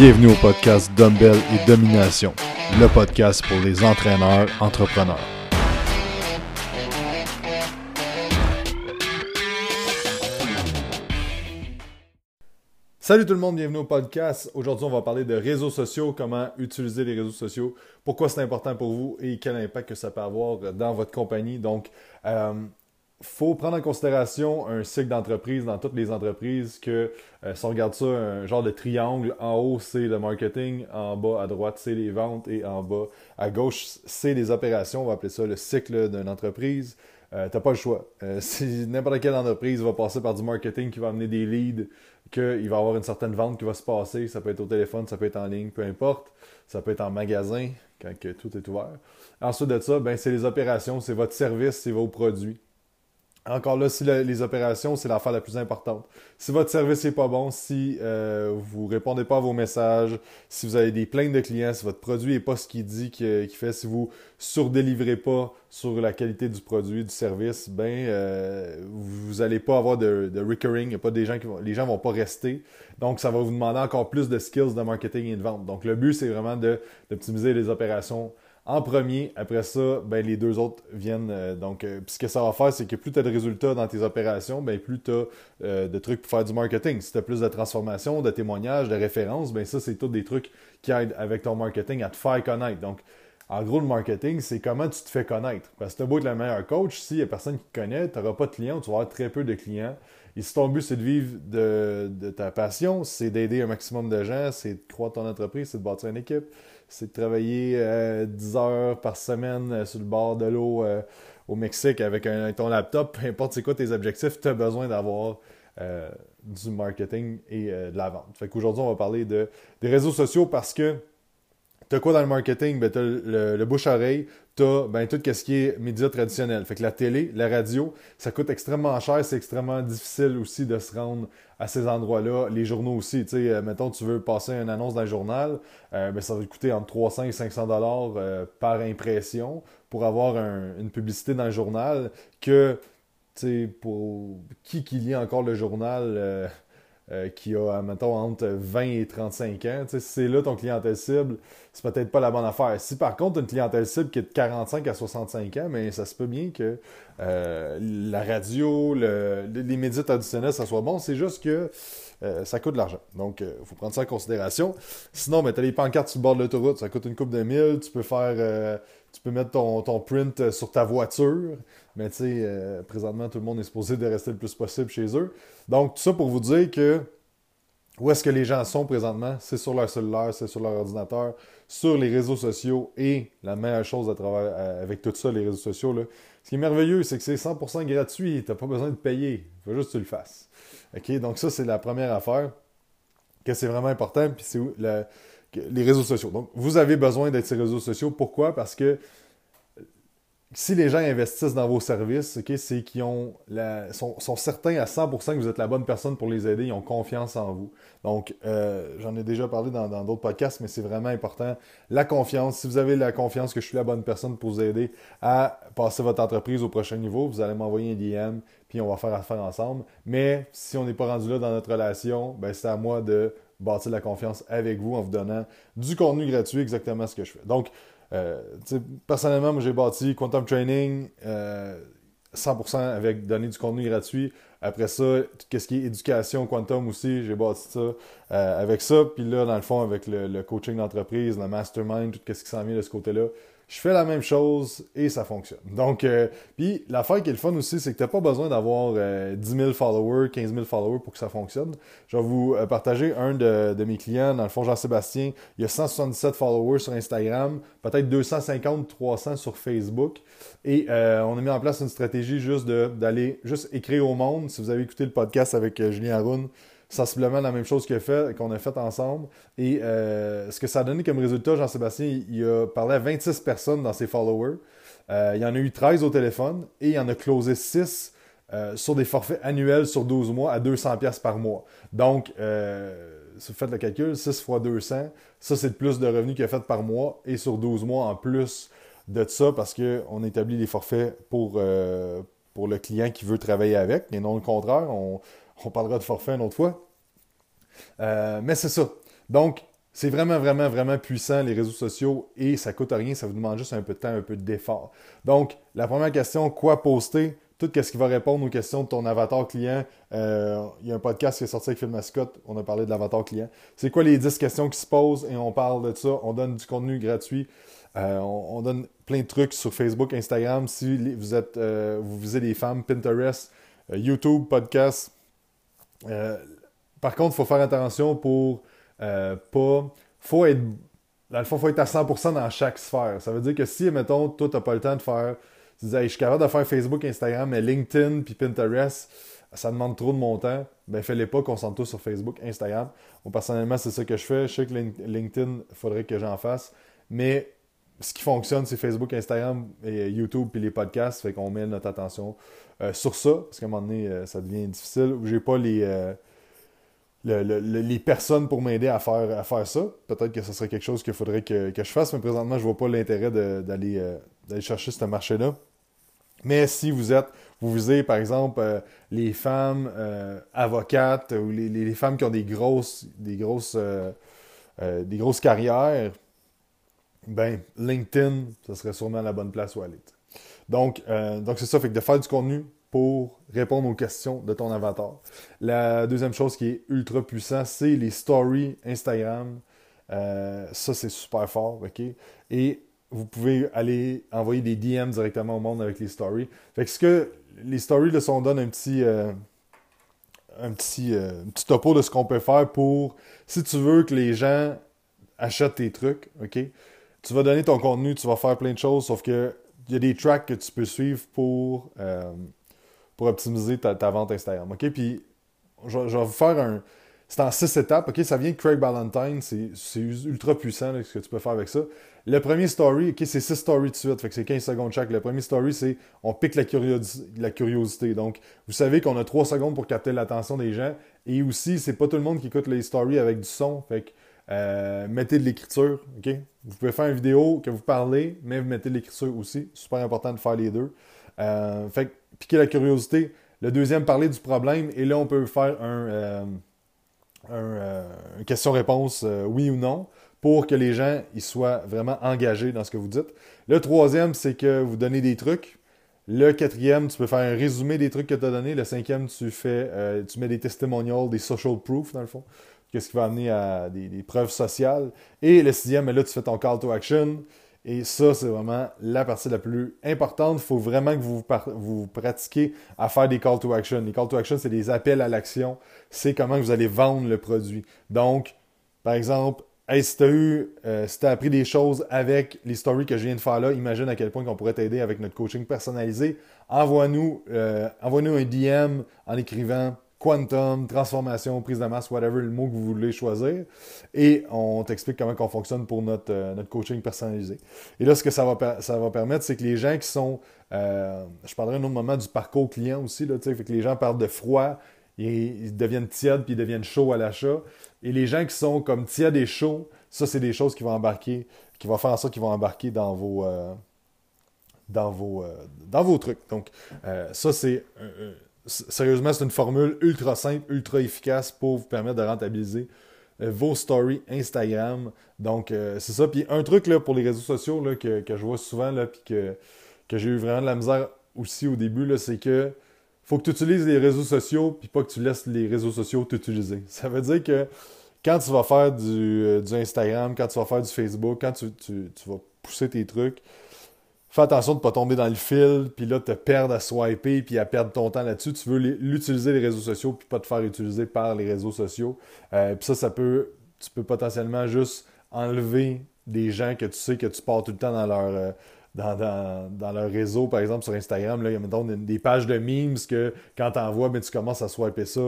Bienvenue au podcast Dumbbell et Domination, le podcast pour les entraîneurs entrepreneurs. Salut tout le monde, bienvenue au podcast. Aujourd'hui, on va parler de réseaux sociaux, comment utiliser les réseaux sociaux, pourquoi c'est important pour vous et quel impact que ça peut avoir dans votre compagnie. Donc, euh, faut prendre en considération un cycle d'entreprise dans toutes les entreprises que euh, si on regarde ça, un genre de triangle, en haut c'est le marketing, en bas à droite c'est les ventes et en bas à gauche c'est les opérations. On va appeler ça le cycle d'une entreprise. Euh, t'as pas le choix. Euh, si n'importe quelle entreprise va passer par du marketing qui va amener des leads, qu'il va avoir une certaine vente qui va se passer, ça peut être au téléphone, ça peut être en ligne, peu importe. Ça peut être en magasin quand tout est ouvert. Ensuite de ça, ben, c'est les opérations, c'est votre service, c'est vos produits. Encore là, si les opérations, c'est l'affaire la plus importante. Si votre service n'est pas bon, si euh, vous ne répondez pas à vos messages, si vous avez des plaintes de clients, si votre produit n'est pas ce qu'il dit qu'il fait, si vous surdélivrez pas sur la qualité du produit, du service, ben euh, vous n'allez pas avoir de, recurring, il y a pas des gens qui vont, les gens vont pas rester. Donc, ça va vous demander encore plus de skills de marketing et de vente. Donc, le but, c'est vraiment d'optimiser les opérations en premier. Après ça, ben, les deux autres viennent. Euh, donc, euh, ce que ça va faire, c'est que plus tu as de résultats dans tes opérations, ben, plus tu as euh, de trucs pour faire du marketing. Si tu as plus de transformation, de témoignages, de références, ben, ça, c'est tous des trucs qui aident avec ton marketing à te faire connaître. Donc, en gros, le marketing, c'est comment tu te fais connaître. Parce que tu beau être le meilleur coach, s'il n'y a personne qui te connaît, tu n'auras pas de clients, tu vas avoir très peu de clients. Et si ton but, c'est de vivre de, de ta passion, c'est d'aider un maximum de gens, c'est de croître ton entreprise, c'est de bâtir une équipe, c'est de travailler 10 euh, heures par semaine euh, sur le bord de l'eau euh, au Mexique avec ton laptop, peu importe c'est quoi tes objectifs, tu as besoin d'avoir du marketing et de la vente. Fait qu'aujourd'hui, on va parler de, des réseaux sociaux parce que tu as quoi dans le marketing? Ben, tu as le, bouche-oreille, tu as ben, tout ce qui est médias traditionnels. Fait que la télé, la radio, ça coûte extrêmement cher, c'est extrêmement difficile aussi de se rendre à ces endroits-là. Les journaux aussi, tu sais, euh, mettons, tu veux passer une annonce dans le journal, euh, ben, ça va te coûter entre 300 et 500 dollars euh, par impression pour avoir une publicité dans le journal que, tu sais, pour qui qui lit encore le journal qui a, mettons, entre 20 et 35 ans, si c'est là ton clientèle cible, c'est peut-être pas la bonne affaire. Si par contre, une clientèle cible qui est de 45 à 65 ans, mais ça se peut bien que euh, la radio, les médias traditionnels, ça soit bon. C'est juste que euh, ça coûte de l'argent. Donc, il faut prendre ça en considération. Sinon, ben, tu as les pancartes sur le bord de l'autoroute, ça coûte une coupe de mille. Tu peux faire tu peux mettre ton, print sur ta voiture, mais tu sais, euh, présentement, tout le monde est supposé de rester le plus possible chez eux. Donc, tout ça pour vous dire que où est-ce que les gens sont présentement? C'est sur leur cellulaire, c'est sur leur ordinateur, sur les réseaux sociaux et la meilleure chose à travers, avec tout ça, les réseaux sociaux, là, ce qui est merveilleux, c'est que c'est 100% gratuit. Tu n'as pas besoin de payer. Il faut juste que tu le fasses. OK? Donc, ça, c'est la première affaire. Que c'est vraiment important. Puis, c'est les réseaux sociaux. Donc, vous avez besoin d'être ces réseaux sociaux. Pourquoi? Parce que si les gens investissent dans vos services, c'est qu'ils ont sont, certains à 100% que vous êtes la bonne personne pour les aider, ils ont confiance en vous. Donc, euh, j'en ai déjà parlé dans d'autres podcasts, mais c'est vraiment important. La confiance, si vous avez la confiance que je suis la bonne personne pour vous aider à passer votre entreprise au prochain niveau, vous allez m'envoyer un DM, puis on va faire affaire ensemble. Mais si on n'est pas rendu là dans notre relation, ben c'est à moi de bâtir la confiance avec vous en vous donnant du contenu gratuit, exactement ce que je fais. Donc, euh, personnellement, moi j'ai bâti Quantum Training 100% euh, avec donner du contenu gratuit. Après ça, tout ce qui est éducation quantum aussi, j'ai bâti ça euh, avec ça. Puis là, dans le fond, avec le, le coaching d'entreprise, le mastermind, tout ce qui s'en vient de ce côté-là, je fais la même chose et ça fonctionne. Donc, euh, puis l'affaire qui est le fun aussi, c'est que tu n'as pas besoin d'avoir 10 euh, 000 followers, 15 000 followers pour que ça fonctionne. Je vais vous euh, partager un de, mes clients, dans le fond, Jean-Sébastien. Il a 177 followers sur Instagram, peut-être 250, 300 sur Facebook. Et on a mis en place une stratégie juste d'aller juste écrire au monde. Si vous avez écouté le podcast avec Julien Haroun, sensiblement la même chose qu'on a fait ensemble. Et euh, ce que ça a donné comme résultat, Jean-Sébastien, il, a parlé à 26 personnes dans ses followers. Euh, il y en a eu 13 au téléphone et il en a closé 6 euh, sur des forfaits annuels sur 12 mois à 200 pièces par mois. Donc, si vous faites le calcul, 6 fois 200, ça c'est le plus de revenus qu'il a fait par mois et sur 12 mois en plus de ça parce qu'on établit les forfaits pour, pour le client qui veut travailler avec et non le contraire. On, on parlera de forfait une autre fois. Euh, mais c'est ça. Donc, C'est vraiment, vraiment, vraiment puissant, les réseaux sociaux, et ça coûte rien, ça vous demande juste un peu de temps, un peu d'effort. Donc, la première question, quoi poster? Tout ce qui va répondre aux questions de ton avatar client. Euh, il y a un podcast qui est sorti avec Phil Mascotte, on a parlé de l'avatar client. C'est quoi les 10 questions qui se posent et on parle de ça. On donne du contenu gratuit. Euh, on, donne plein de trucs sur Facebook, Instagram. Si vous êtes vous visez des femmes, Pinterest, YouTube, podcast. Par contre, il faut faire attention pour euh, pas. Faut être. Dans faut être à 100% dans chaque sphère. Ça veut dire que si, mettons, toi, tu n'as pas le temps de faire. Tu disais, je suis capable de faire Facebook, Instagram, mais LinkedIn puis Pinterest, ça demande trop de mon temps. Ben, fais-les pas, concentre-toi sur Facebook, Instagram. Moi, personnellement, c'est ça que je fais. Je sais que LinkedIn, il faudrait que j'en fasse. Mais ce qui fonctionne, c'est Facebook, Instagram et YouTube puis les podcasts. Fait qu'on met notre attention euh, sur ça. Parce qu'à un moment donné, euh, ça devient difficile. J'ai pas les les personnes pour m'aider à faire, à faire ça. Peut-être que ce serait quelque chose qu'il faudrait que, je fasse, mais présentement, je vois pas l'intérêt euh, d'aller chercher ce marché-là. Mais si vous êtes, vous visez par exemple euh, les femmes euh, avocates ou les, femmes qui ont des grosses, des grosses, des grosses carrières, ben LinkedIn, ce serait sûrement la bonne place où aller. Donc, donc c'est ça, fait que de faire du contenu pour répondre aux questions de ton avatar. La deuxième chose qui est ultra puissant, c'est les stories Instagram. Euh, ça, c'est super fort, OK? Et vous pouvez aller envoyer des DM directement au monde avec les stories. Fait que ce que les stories, là, on donne un petit, euh, un petit, euh, petit topo de ce qu'on peut faire pour, si tu veux que les gens achètent tes trucs, OK? Tu vas donner ton contenu, tu vas faire plein de choses, sauf que il y a des tracks que tu peux suivre pour pour optimiser ta, vente Instagram. OK? Puis, je, vais vous faire un. C'est en six étapes. OK? Ça vient de Craig Ballantyne. C'est ultra puissant ce que tu peux faire avec ça. Le premier story, OK, c'est six stories de suite. Fait que c'est 15 secondes chaque. Le premier story, c'est on pique la, la curiosité. Donc, vous savez qu'on a trois secondes pour capter l'attention des gens. Et aussi, c'est pas tout le monde qui écoute les stories avec du son. Fait que euh, mettez de l'écriture, OK? Vous pouvez faire une vidéo que vous parlez, mais vous mettez de l'écriture aussi. Super important de faire les deux. Euh, piquer la curiosité. Le deuxième, parler du problème. Et là, on peut faire un, euh, euh, une question-réponse oui ou non pour que les gens ils soient vraiment engagés dans ce que vous dites. Le troisième, c'est que vous donnez des trucs. Le quatrième, tu peux faire un résumé des trucs que tu as donnés. Le cinquième, tu fais tu mets des testimonials, des social proof, dans le fond. Qu'est-ce qui va amener à des, preuves sociales. Et le sixième, là, tu fais ton call to action. Et ça, c'est vraiment la partie la plus importante. Il faut vraiment que vous vous pratiquiez à faire des call to action. Les call to action, c'est des appels à l'action. C'est comment vous allez vendre le produit. Donc, par exemple, si tu as eu, euh, as appris des choses avec les stories que je viens de faire là, imagine à quel point on pourrait t'aider avec notre coaching personnalisé. Envoie-nous euh, envoie-nous un DM en écrivant quantum, transformation, prise de masse, whatever le mot que vous voulez choisir. Et on t'explique comment on fonctionne pour notre, euh, notre coaching personnalisé. Et là, ce que ça va, ça va permettre, c'est que les gens qui sont... Euh, je parlerai un autre moment du parcours client aussi, là, fait que les gens parlent de froid, ils deviennent tièdes puis ils deviennent chauds à l'achat. Et les gens qui sont comme tièdes et chauds, ça, c'est des choses qui vont embarquer, qui vont faire en sorte qu'ils vont embarquer dans vos... Euh, dans vos, dans vos trucs. Donc, ça, c'est sérieusement, c'est une formule ultra simple, ultra efficace pour vous permettre de rentabiliser euh, vos stories Instagram. Donc, euh, c'est ça. Puis un truc là, pour les réseaux sociaux là, que, je vois souvent, là, puis que, que j'ai eu vraiment de la misère aussi au début, c'est que faut que tu utilises les réseaux sociaux, puis pas que tu laisses les réseaux sociaux t'utiliser. Ça veut dire que quand tu vas faire du, euh, Instagram, quand tu vas faire du Facebook, quand tu, tu vas pousser tes trucs, fais attention de ne pas tomber dans le fil, puis là, te perdre à swiper, puis à perdre ton temps là-dessus. Tu veux l'utiliser, les réseaux sociaux, puis pas te faire utiliser par les réseaux sociaux. Euh, puis ça, ça peut, tu peux potentiellement juste enlever des gens que tu sais que tu pars tout le temps dans leur, euh, dans, leur réseau, par exemple sur Instagram. Là, il y a des pages de memes que quand tu envoies, ben, tu commences à swiper ça.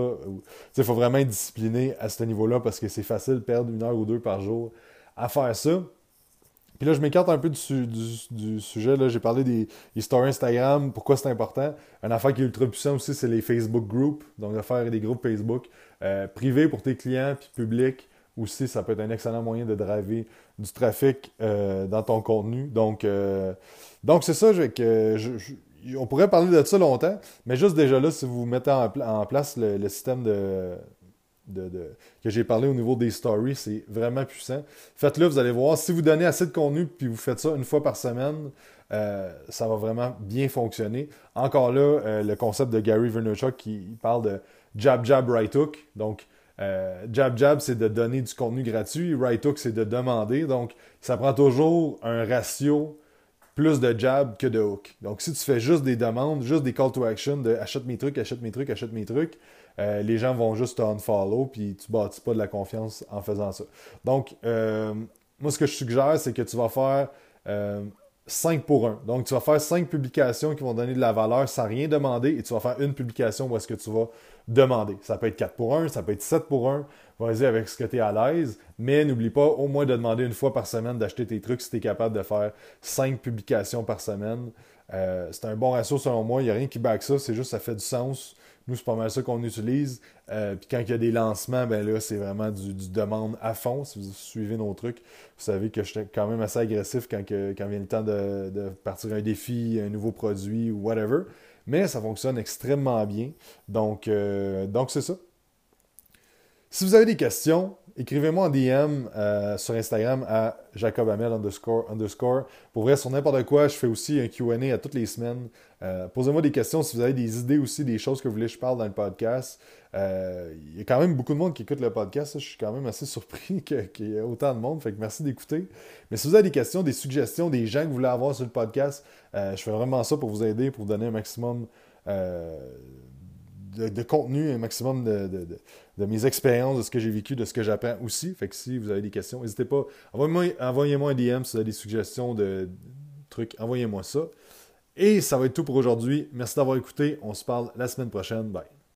Il faut vraiment être discipliné à ce niveau-là parce que c'est facile de perdre une heure ou deux par jour à faire ça. Puis là, je m'écarte un peu du, sujet. Là. J'ai parlé des, stories Instagram, pourquoi c'est important. Un affaire qui est ultra puissant aussi, c'est les Facebook Groups. Donc, de faire des groupes Facebook euh, privés pour tes clients, puis publics aussi, ça peut être un excellent moyen de driver du trafic euh, dans ton contenu. Donc, euh, donc c'est ça. on pourrait parler de ça longtemps, mais juste déjà là, si vous mettez en, place le, système de, que j'ai parlé au niveau des stories. C'est vraiment puissant. Faites-le, vous allez voir. Si vous donnez assez de contenu puis vous faites ça une fois par semaine, euh, ça va vraiment bien fonctionner. Encore là, euh, le concept de Gary Vaynerchuk qui parle de jab, jab, right hook. Donc, euh, jab, jab, c'est de donner du contenu gratuit. Right hook, c'est de demander. Donc, ça prend toujours un ratio plus de jab que de hook. Donc, si tu fais juste des demandes, juste des call to action de achète mes trucs, achète mes trucs, achète mes trucs, euh, les gens vont juste te unfollow, puis tu bâtis pas de la confiance en faisant ça. Donc, euh, moi, ce que je suggère, c'est que tu vas faire 5 euh, pour 1. Donc, tu vas faire 5 publications qui vont donner de la valeur sans rien demander, et tu vas faire une publication où est-ce que tu vas demander. Ça peut être 4 pour 1, ça peut être 7 pour 1. Vas-y avec ce que tu es à l'aise, mais n'oublie pas au moins de demander une fois par semaine d'acheter tes trucs si tu es capable de faire 5 publications par semaine. Euh, c'est un bon ratio selon moi, il n'y a rien qui back ça, c'est juste ça fait du sens. Nous, c'est pas mal ça qu'on utilise. Euh, puis quand il y a des lancements, ben là, c'est vraiment du, demande à fond. Si vous suivez nos trucs, vous savez que je suis quand même assez agressif quand, quand vient le temps de, de partir un défi, un nouveau produit ou whatever mais ça fonctionne extrêmement bien. Donc, euh, donc c'est ça. Si vous avez des questions, écrivez-moi en DM euh, sur Instagram à jacobamel underscore underscore. Pour vrai, sur n'importe quoi, je fais aussi un QA à toutes les semaines. Euh, posez-moi des questions si vous avez des idées aussi, des choses que vous voulez que je parle dans le podcast. Il y a quand même beaucoup de monde qui écoute le podcast. Je suis quand même assez surpris qu'il y ait autant de monde. Fait que merci d'écouter. Mais si vous avez des questions, des suggestions, des gens que vous voulez avoir sur le podcast, je fais vraiment ça pour vous aider, pour vous donner un maximum de, contenu, un maximum de, mes expériences, de ce que j'ai vécu, de ce que j'apprends aussi. Fait que si vous avez des questions, n'hésitez pas. Envoyez-moi un DM si vous avez des suggestions de trucs. Envoyez-moi ça. Et ça va être tout pour aujourd'hui. Merci d'avoir écouté. On se parle la semaine prochaine. Bye.